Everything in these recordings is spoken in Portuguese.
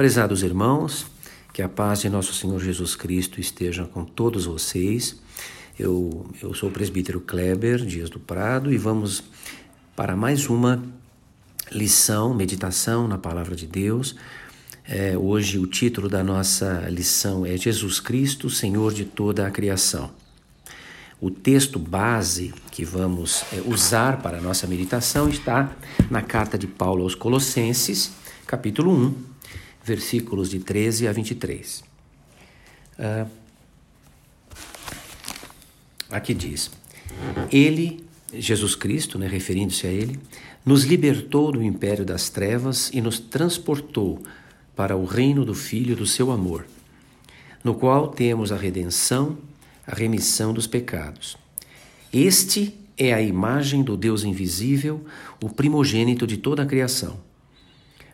Prezados irmãos, que a paz de nosso Senhor Jesus Cristo esteja com todos vocês. Eu, eu sou o presbítero Kleber Dias do Prado e vamos para mais uma lição, meditação na Palavra de Deus. É, hoje o título da nossa lição é Jesus Cristo, Senhor de toda a criação. O texto base que vamos é, usar para a nossa meditação está na carta de Paulo aos Colossenses, capítulo 1, versículos de 13 a 23. Uh, ah, aqui diz: Ele, Jesus Cristo, né, referindo-se a Ele, nos libertou do império das trevas e nos transportou para o reino do Filho do seu amor, no qual temos a redenção, a remissão dos pecados. Este é a imagem do Deus invisível, o primogênito de toda a criação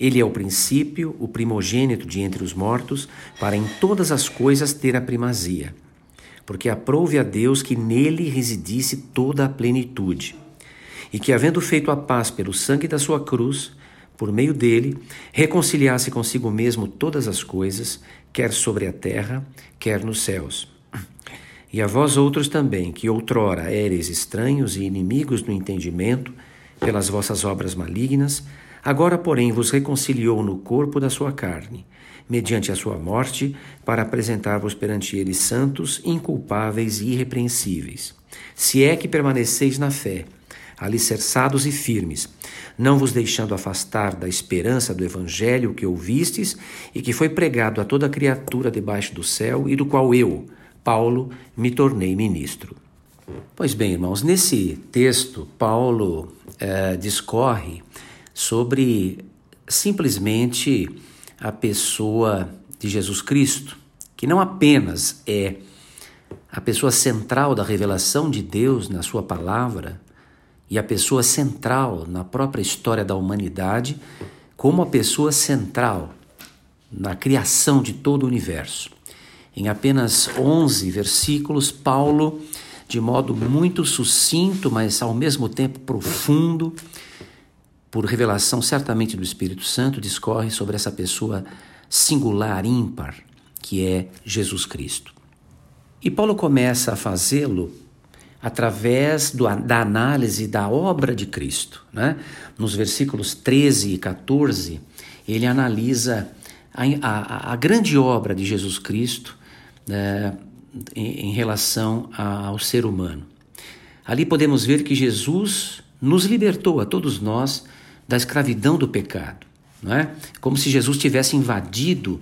ele é o princípio, o primogênito de entre os mortos, para em todas as coisas ter a primazia. Porque aprouve a Deus que nele residisse toda a plenitude. E que, havendo feito a paz pelo sangue da sua cruz, por meio dele, reconciliasse consigo mesmo todas as coisas, quer sobre a terra, quer nos céus. E a vós outros também, que outrora éreis estranhos e inimigos no entendimento, pelas vossas obras malignas, Agora, porém, vos reconciliou no corpo da sua carne, mediante a sua morte, para apresentar-vos perante ele santos, inculpáveis e irrepreensíveis. Se é que permaneceis na fé, alicerçados e firmes, não vos deixando afastar da esperança do evangelho que ouvistes e que foi pregado a toda criatura debaixo do céu e do qual eu, Paulo, me tornei ministro. Pois bem, irmãos, nesse texto, Paulo eh, discorre sobre simplesmente a pessoa de Jesus Cristo, que não apenas é a pessoa central da revelação de Deus na Sua palavra e a pessoa central na própria história da humanidade, como a pessoa central na criação de todo o universo. Em apenas 11 versículos, Paulo, de modo muito sucinto, mas ao mesmo tempo profundo, por revelação certamente do Espírito Santo, discorre sobre essa pessoa singular, ímpar, que é Jesus Cristo. E Paulo começa a fazê-lo através do, da análise da obra de Cristo. Né? Nos versículos 13 e 14, ele analisa a, a, a grande obra de Jesus Cristo né, em, em relação ao ser humano. Ali podemos ver que Jesus nos libertou a todos nós da escravidão do pecado. Não é? Como se Jesus tivesse invadido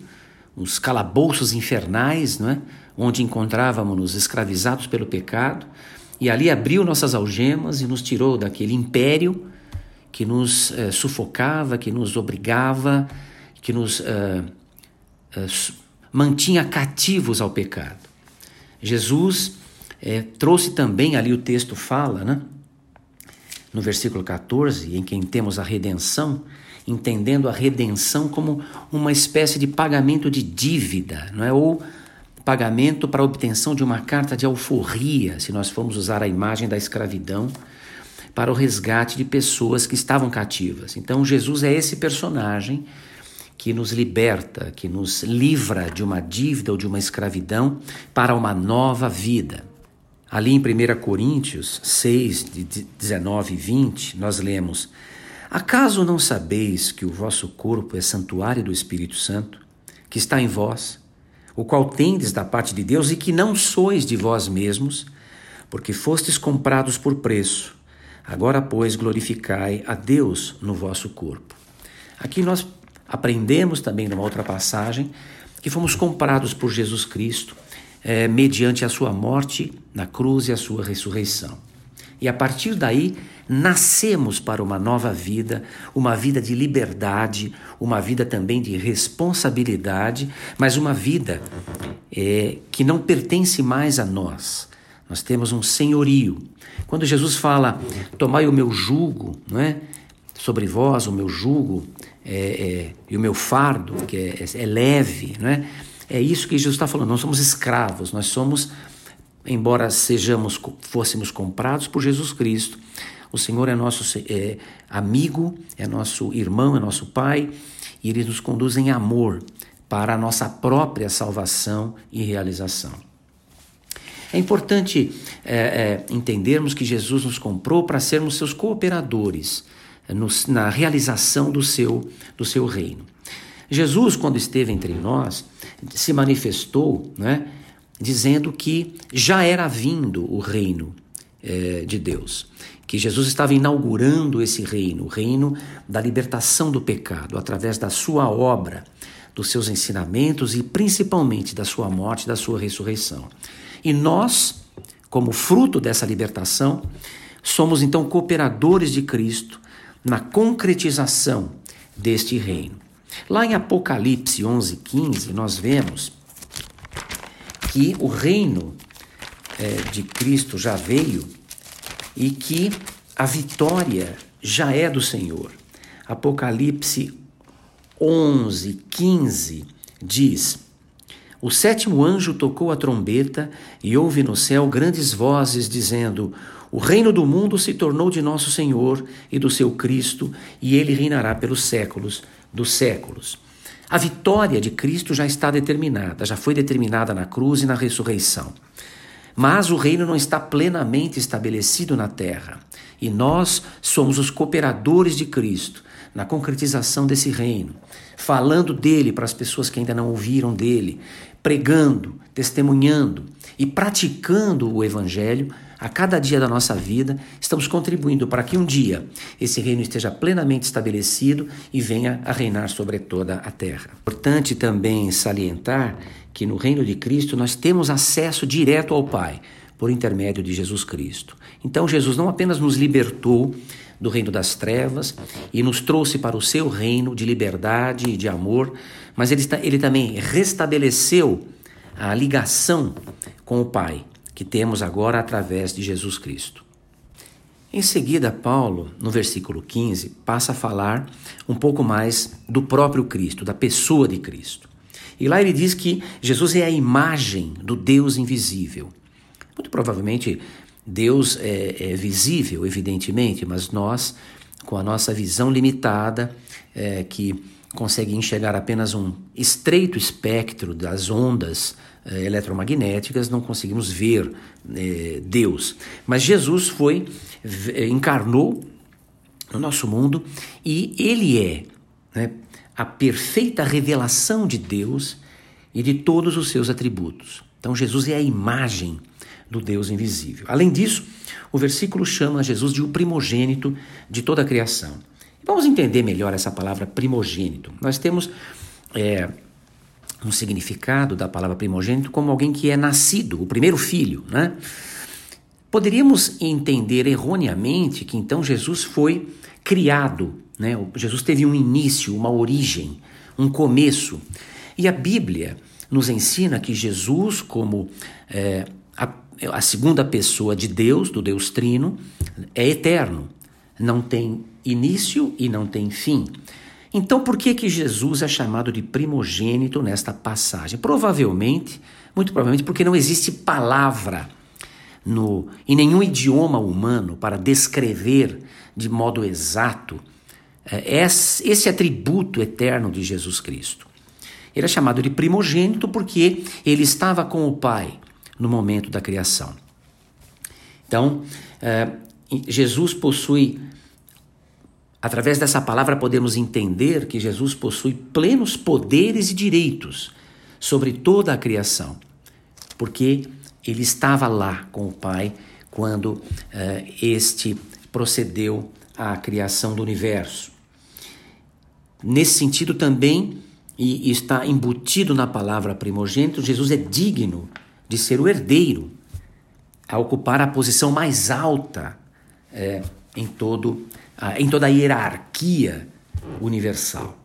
os calabouços infernais, não é? onde encontrávamos-nos escravizados pelo pecado, e ali abriu nossas algemas e nos tirou daquele império que nos eh, sufocava, que nos obrigava, que nos eh, eh, mantinha cativos ao pecado. Jesus trouxe também, ali o texto fala, né? No versículo 14, em quem temos a redenção, entendendo a redenção como uma espécie de pagamento de dívida, não é? Ou pagamento para obtenção de uma carta de alforria, se nós formos usar a imagem da escravidão, para o resgate de pessoas que estavam cativas. Então, Jesus é esse personagem que nos liberta, que nos livra de uma dívida ou de uma escravidão para uma nova vida. Ali em 1 Coríntios 6, de 19 e 20, nós lemos: Acaso não sabeis que o vosso corpo é santuário do Espírito Santo, que está em vós, o qual tendes da parte de Deus e que não sois de vós mesmos, porque fostes comprados por preço? Agora, pois, glorificai a Deus no vosso corpo. Aqui nós aprendemos também numa outra passagem que fomos comprados por Jesus Cristo é, mediante a sua morte na cruz e a sua ressurreição. E a partir daí, nascemos para uma nova vida, uma vida de liberdade, uma vida também de responsabilidade, mas uma vida é, que não pertence mais a nós. Nós temos um senhorio. Quando Jesus fala, tomai o meu jugo, não é? sobre vós, o meu jugo é, é, e o meu fardo, que é, é leve, não é? É isso que Jesus está falando. Nós somos escravos, nós somos, embora sejamos, fôssemos comprados por Jesus Cristo, o Senhor é nosso é, amigo, é nosso irmão, é nosso pai, e ele nos conduz em amor para a nossa própria salvação e realização. É importante é, é, entendermos que Jesus nos comprou para sermos seus cooperadores no, na realização do seu, do seu reino. Jesus, quando esteve entre nós, se manifestou né, dizendo que já era vindo o reino é, de Deus, que Jesus estava inaugurando esse reino, o reino da libertação do pecado, através da sua obra, dos seus ensinamentos e principalmente da sua morte, da sua ressurreição. E nós, como fruto dessa libertação, somos então cooperadores de Cristo na concretização deste reino. Lá em Apocalipse 11:15 nós vemos que o reino é, de Cristo já veio e que a vitória já é do Senhor. Apocalipse 11, 15 diz: O sétimo anjo tocou a trombeta e houve no céu grandes vozes dizendo: O reino do mundo se tornou de nosso Senhor e do seu Cristo, e ele reinará pelos séculos dos séculos. A vitória de Cristo já está determinada, já foi determinada na cruz e na ressurreição. Mas o reino não está plenamente estabelecido na terra. E nós somos os cooperadores de Cristo na concretização desse reino, falando dele para as pessoas que ainda não ouviram dele, pregando, testemunhando e praticando o evangelho a cada dia da nossa vida, estamos contribuindo para que um dia esse reino esteja plenamente estabelecido e venha a reinar sobre toda a terra. Importante também salientar que no reino de Cristo nós temos acesso direto ao Pai por intermédio de Jesus Cristo. Então Jesus não apenas nos libertou do reino das trevas e nos trouxe para o seu reino de liberdade e de amor, mas ele, ele também restabeleceu a ligação com o Pai que temos agora através de Jesus Cristo. Em seguida, Paulo, no versículo 15, passa a falar um pouco mais do próprio Cristo, da pessoa de Cristo. E lá ele diz que Jesus é a imagem do Deus invisível. Muito provavelmente Deus é, é visível, evidentemente, mas nós, com a nossa visão limitada, é, que consegue enxergar apenas um estreito espectro das ondas eh, eletromagnéticas, não conseguimos ver eh, Deus. Mas Jesus foi, eh, encarnou no nosso mundo e ele é né, a perfeita revelação de Deus e de todos os seus atributos. Então, Jesus é a imagem do Deus invisível. Além disso, o versículo chama Jesus de o primogênito de toda a criação. Vamos entender melhor essa palavra primogênito. Nós temos. É, um significado da palavra primogênito como alguém que é nascido, o primeiro filho, né? Poderíamos entender erroneamente que então Jesus foi criado, né? Jesus teve um início, uma origem, um começo. E a Bíblia nos ensina que Jesus, como é, a, a segunda pessoa de Deus, do Deus Trino, é eterno, não tem início e não tem fim. Então, por que que Jesus é chamado de primogênito nesta passagem? Provavelmente, muito provavelmente, porque não existe palavra no, em nenhum idioma humano para descrever de modo exato é, esse atributo eterno de Jesus Cristo. Ele é chamado de primogênito porque ele estava com o Pai no momento da criação. Então, é, Jesus possui Através dessa palavra podemos entender que Jesus possui plenos poderes e direitos sobre toda a criação, porque ele estava lá com o Pai quando uh, este procedeu à criação do universo. Nesse sentido também, e está embutido na palavra primogênito, Jesus é digno de ser o herdeiro, a ocupar a posição mais alta é, em, todo, em toda a hierarquia universal.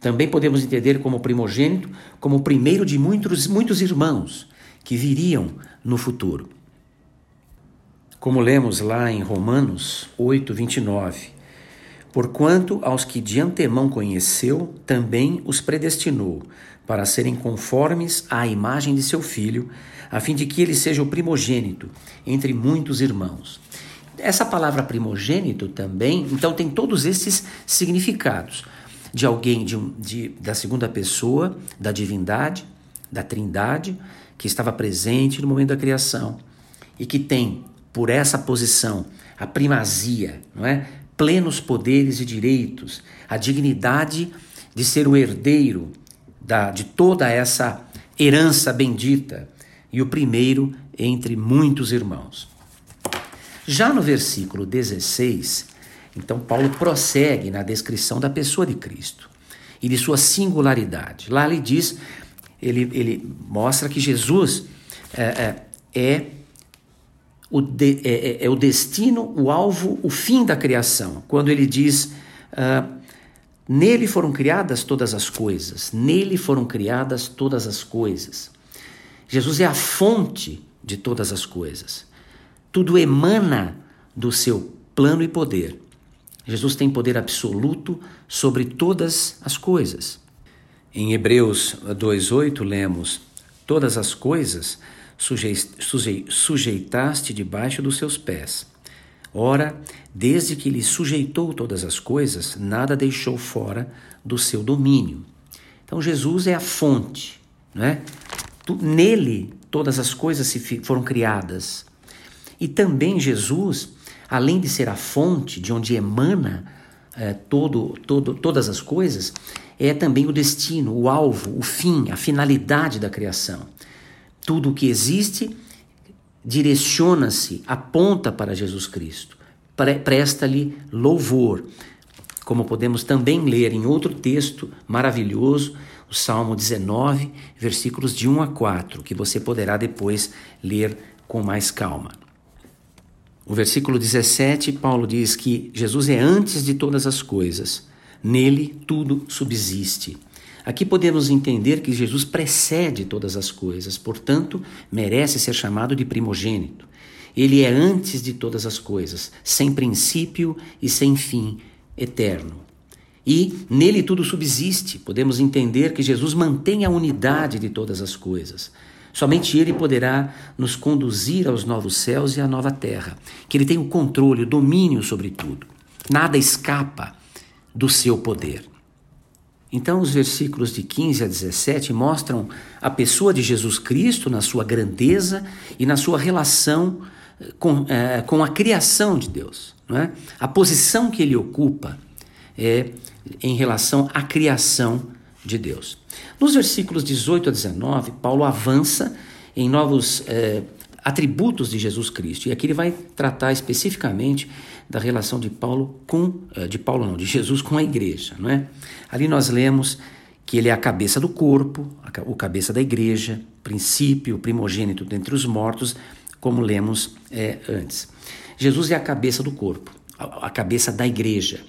Também podemos entender como primogênito como o primeiro de muitos, muitos irmãos que viriam no futuro. Como lemos lá em Romanos 8, 29. Porquanto aos que de antemão conheceu, também os predestinou para serem conformes à imagem de seu filho, a fim de que ele seja o primogênito entre muitos irmãos. Essa palavra primogênito também, então, tem todos esses significados de alguém de, de, da segunda pessoa, da divindade, da trindade, que estava presente no momento da criação e que tem, por essa posição, a primazia, não é? plenos poderes e direitos, a dignidade de ser o herdeiro da, de toda essa herança bendita e o primeiro entre muitos irmãos. Já no versículo 16, então Paulo prossegue na descrição da pessoa de Cristo e de sua singularidade. Lá ele diz, ele, ele mostra que Jesus é, é, é o, de, é, é, é, o destino, o alvo, o fim da criação. Quando ele diz, uh, nele foram criadas todas as coisas, nele foram criadas todas as coisas. Jesus é a fonte de todas as coisas. Tudo emana do seu plano e poder. Jesus tem poder absoluto sobre todas as coisas. Em Hebreus 2,8 lemos: Todas as coisas sujeitaste debaixo dos seus pés. Ora, desde que lhe sujeitou todas as coisas, nada deixou fora do seu domínio. Então Jesus é a fonte, né? Nele todas as coisas foram criadas. E também Jesus, além de ser a fonte de onde emana é, todo, todo, todas as coisas, é também o destino, o alvo, o fim, a finalidade da criação. Tudo o que existe direciona-se, aponta para Jesus Cristo, presta-lhe louvor. Como podemos também ler em outro texto maravilhoso, o Salmo 19, versículos de 1 a 4, que você poderá depois ler com mais calma. O versículo 17, Paulo diz que Jesus é antes de todas as coisas, nele tudo subsiste. Aqui podemos entender que Jesus precede todas as coisas, portanto, merece ser chamado de primogênito. Ele é antes de todas as coisas, sem princípio e sem fim, eterno. E nele tudo subsiste. Podemos entender que Jesus mantém a unidade de todas as coisas. Somente Ele poderá nos conduzir aos novos céus e à nova terra, que Ele tem o controle, o domínio sobre tudo. Nada escapa do seu poder. Então, os versículos de 15 a 17 mostram a pessoa de Jesus Cristo na sua grandeza e na sua relação eh, com, é, com a criação de Deus. Não é? A posição que ele ocupa é em relação à criação de Deus. Nos versículos 18 a 19, Paulo avança em novos é, atributos de Jesus Cristo. E aqui ele vai tratar especificamente da relação de Paulo com é, de Paulo não, de Jesus com a igreja, não é? Ali nós lemos que ele é a cabeça do corpo, o cabeça da igreja, princípio, primogênito dentre os mortos, como lemos é, antes. Jesus é a cabeça do corpo, a cabeça da igreja,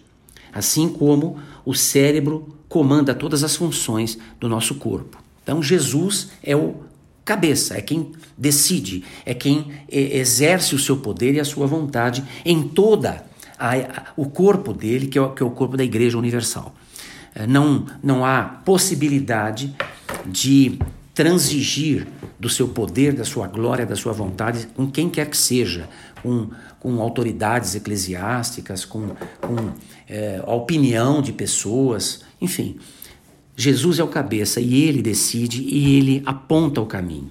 assim como o cérebro comanda todas as funções do nosso corpo. Então, Jesus é o cabeça, é quem decide, é quem exerce o seu poder e a sua vontade em toda a, a, o corpo dele, que é, o, que é o corpo da Igreja Universal. É, não, não há possibilidade de transigir do seu poder, da sua glória, da sua vontade com quem quer que seja, com, com autoridades eclesiásticas, com, com é, a opinião de pessoas, enfim. Jesus é o cabeça e ele decide e ele aponta o caminho.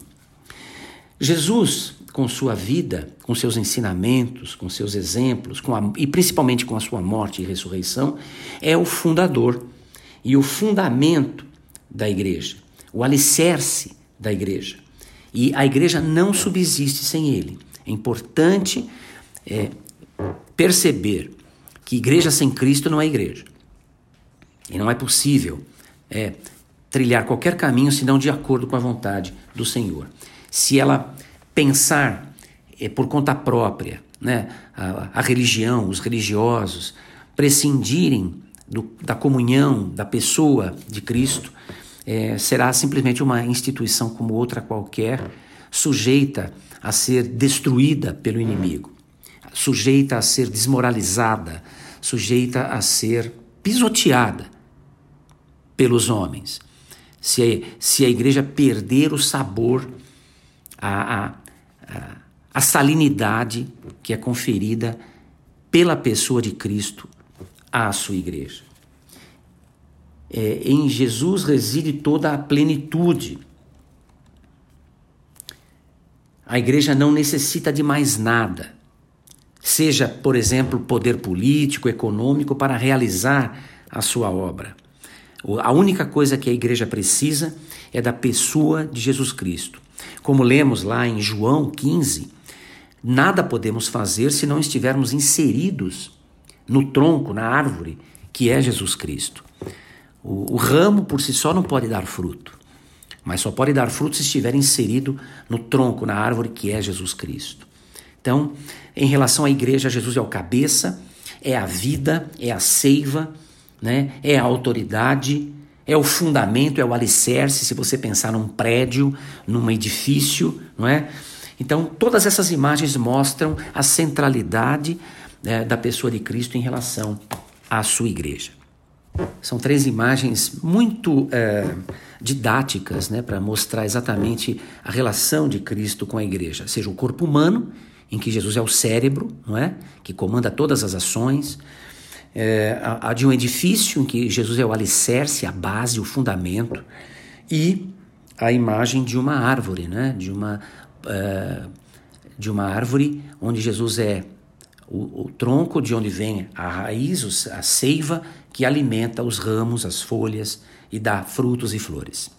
Jesus, com sua vida, com seus ensinamentos, com seus exemplos, com a, e principalmente com a sua morte e ressurreição, é o fundador e o fundamento da igreja, o alicerce da igreja. E a igreja não subsiste sem ele. É importante é, perceber que igreja sem Cristo não é igreja. E não é possível é, trilhar qualquer caminho senão de acordo com a vontade do Senhor. Se ela pensar é, por conta própria, né, a, a religião, os religiosos, prescindirem do, da comunhão da pessoa de Cristo, é, será simplesmente uma instituição como outra qualquer, sujeita a ser destruída pelo inimigo, sujeita a ser desmoralizada, sujeita a ser pisoteada pelos homens. Se a, se a igreja perder o sabor, a, a, a, salinidade que é conferida pela pessoa de Cristo à sua igreja. É, em Jesus reside toda a plenitude. A igreja não necessita de mais nada, seja, por exemplo, poder político, econômico, para realizar a sua obra. A única coisa que a igreja precisa é da pessoa de Jesus Cristo. Como lemos lá em João 15, nada podemos fazer se não estivermos inseridos no tronco, na árvore, que é Jesus Cristo. O, o ramo por si só não pode dar fruto, mas só pode dar fruto se estiver inserido no tronco, na árvore, que é Jesus Cristo. Então, em relação à igreja, Jesus é o cabeça, é a vida, é a seiva né? é a autoridade, é o fundamento, é o alicerce, se você pensar num prédio, num edifício, não é? Então, todas essas imagens mostram a centralidade né, da pessoa de Cristo em relação à sua igreja. São três imagens muito é, didáticas né, para mostrar exatamente a relação de Cristo com a igreja, seja o corpo humano, em que Jesus é o cérebro, não é? que comanda todas as ações, é, a, a, de um edifício em que Jesus é o alicerce, a base, o fundamento, e a imagem de uma árvore, né? de, uma, uh, de uma árvore onde Jesus é o, o, tronco de onde vem a raiz, a seiva que alimenta os ramos, as folhas e dá frutos e flores.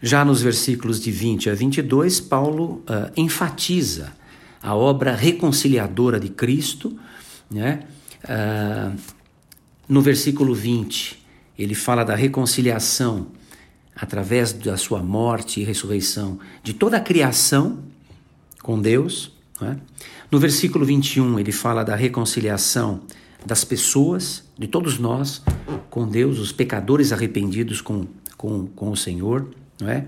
Já nos versículos de 20 a 22, Paulo uh, enfatiza a obra reconciliadora de Cristo, né? Uh, no versículo 20, ele fala da reconciliação através da sua morte e ressurreição de toda a criação com Deus. É? No versículo 21, ele fala da reconciliação das pessoas, de todos nós, com Deus, os pecadores arrependidos com, com, com o Senhor. Não é?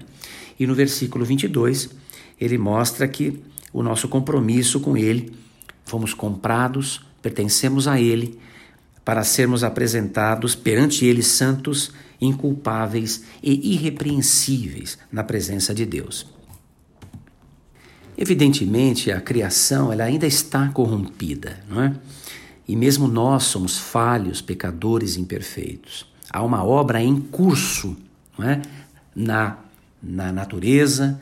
E no versículo 22, ele mostra que o nosso compromisso com Ele, fomos comprados pertencemos a Ele, para sermos apresentados perante Ele santos, inculpáveis e irrepreensíveis na presença de Deus. Evidentemente, a criação ela ainda está corrompida, não é? E mesmo nós somos falhos, pecadores imperfeitos. Há uma obra em curso, é? Na, na natureza,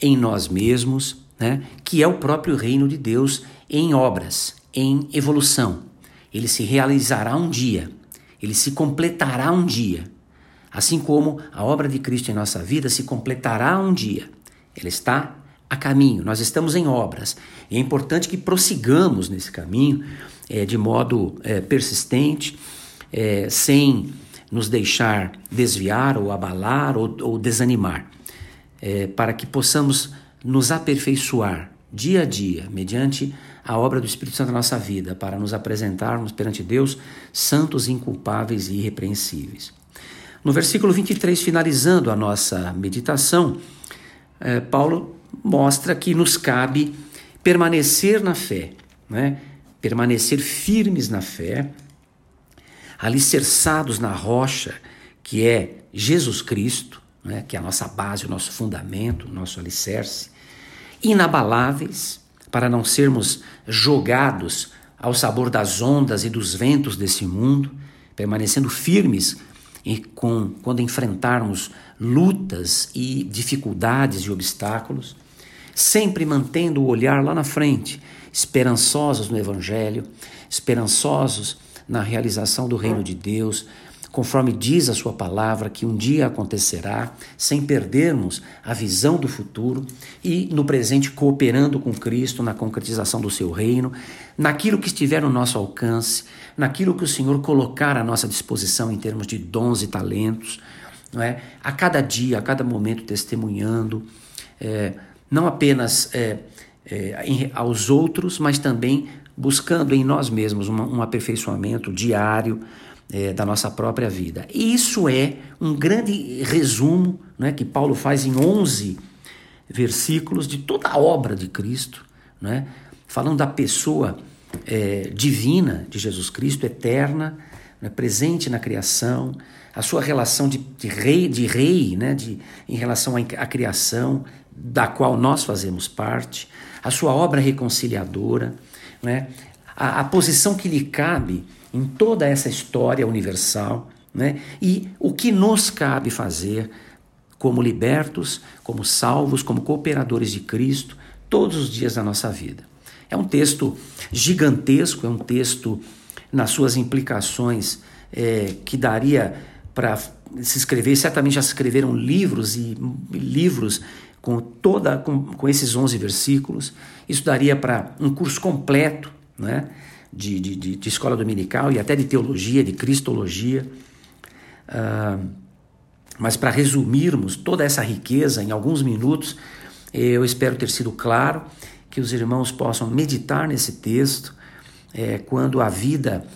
em nós mesmos, né? que é o próprio reino de Deus em obras, em evolução. Ele se realizará um dia, ele se completará um dia. Assim como a obra de Cristo em nossa vida se completará um dia. Ela está a caminho, nós estamos em obras. E é importante que prossigamos nesse caminho é, de modo é, persistente, é, sem nos deixar desviar ou abalar ou, ou desanimar, é, para que possamos nos aperfeiçoar dia a dia, mediante a obra do Espírito Santo na nossa vida, para nos apresentarmos perante Deus santos, inculpáveis e irrepreensíveis. No versículo 23, finalizando a nossa meditação, eh, Paulo mostra que nos cabe permanecer na fé, né? Permanecer firmes na fé, alicerçados na rocha que é Jesus Cristo, né? que é a nossa base, o nosso fundamento, o nosso alicerce, inabaláveis, para não sermos jogados ao sabor das ondas e dos ventos desse mundo, permanecendo firmes e com, quando enfrentarmos lutas e dificuldades e obstáculos, sempre mantendo o olhar lá na frente, esperançosos no Evangelho, esperançosos na realização do reino de Deus, conforme diz a Sua palavra, que um dia acontecerá, sem perdermos a visão do futuro e no presente cooperando com Cristo na concretização do Seu reino, naquilo que estiver no nosso alcance, naquilo que o Senhor colocar à nossa disposição em termos de dons e talentos, não é? a cada dia, a cada momento testemunhando, é, não apenas é, é, em, aos outros, mas também buscando em nós mesmos um, um aperfeiçoamento diário é, da nossa própria vida. E isso é um grande resumo né, que Paulo faz em 11 versículos de toda a obra de Cristo, né, falando da pessoa é, divina de Jesus Cristo, eterna, né, presente na criação, a sua relação de, de rei, de rei né, de, em relação à, à criação, da qual nós fazemos parte, a sua obra reconciliadora, né, a, a posição que lhe cabe em toda essa história universal, né, e o que nos cabe fazer como libertos, como salvos, como cooperadores de Cristo, todos os dias da nossa vida. É um texto gigantesco, é um texto nas suas implicações é, que daria para se escrever, certamente já se escreveram livros e livros com toda com, com esses 11 versículos. Isso daria para um curso completo né, de, de, de, escola dominical e até de teologia, de cristologia. Uh, mas para resumirmos toda essa riqueza em alguns minutos, eu espero ter sido claro que os irmãos possam meditar nesse texto é, quando a vida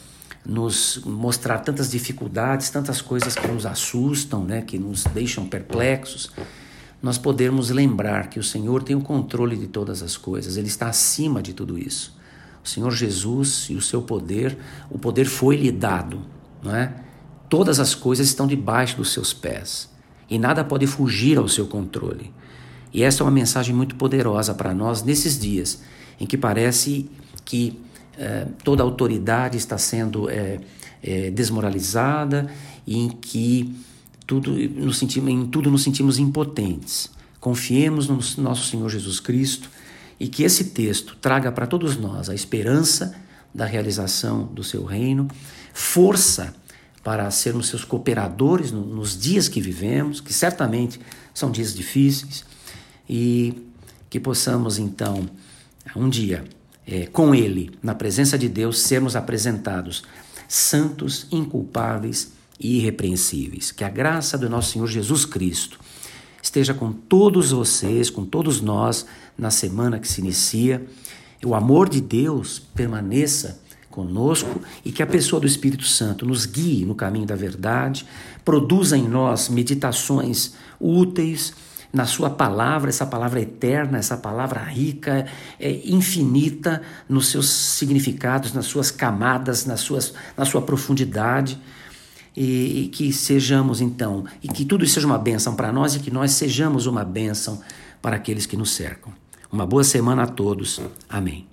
nos mostrar tantas dificuldades, tantas coisas que nos assustam, né, que nos deixam perplexos, nós podermos lembrar que o Senhor tem o controle de todas as coisas, Ele está acima de tudo isso. O Senhor Jesus e o seu poder, o poder foi lhe dado, não é? Todas as coisas estão debaixo dos seus pés e nada pode fugir ao seu controle. E essa é uma mensagem muito poderosa para nós nesses dias em que parece que eh, toda autoridade está sendo eh, eh, desmoralizada e em que tudo nos sentimos, em tudo nos sentimos impotentes. Confiemos no nosso Senhor Jesus Cristo e que esse texto traga para todos nós a esperança da realização do seu reino, força para sermos seus cooperadores nos dias que vivemos, que certamente são dias difíceis, e que possamos então, um dia, é, com Ele, na presença de Deus, sermos apresentados santos, inculpáveis e irrepreensíveis. Que a graça do nosso Senhor Jesus Cristo esteja com todos vocês, com todos nós, na semana que se inicia. O amor de Deus permaneça conosco e que a pessoa do Espírito Santo nos guie no caminho da verdade, produza em nós meditações úteis na sua palavra, essa palavra eterna, essa palavra rica, é, infinita nos seus significados, nas suas camadas, nas suas, na sua profundidade. E, e que sejamos então, e que tudo isso seja uma bênção para nós e que nós sejamos uma bênção para aqueles que nos cercam. Uma boa semana a todos. Amém.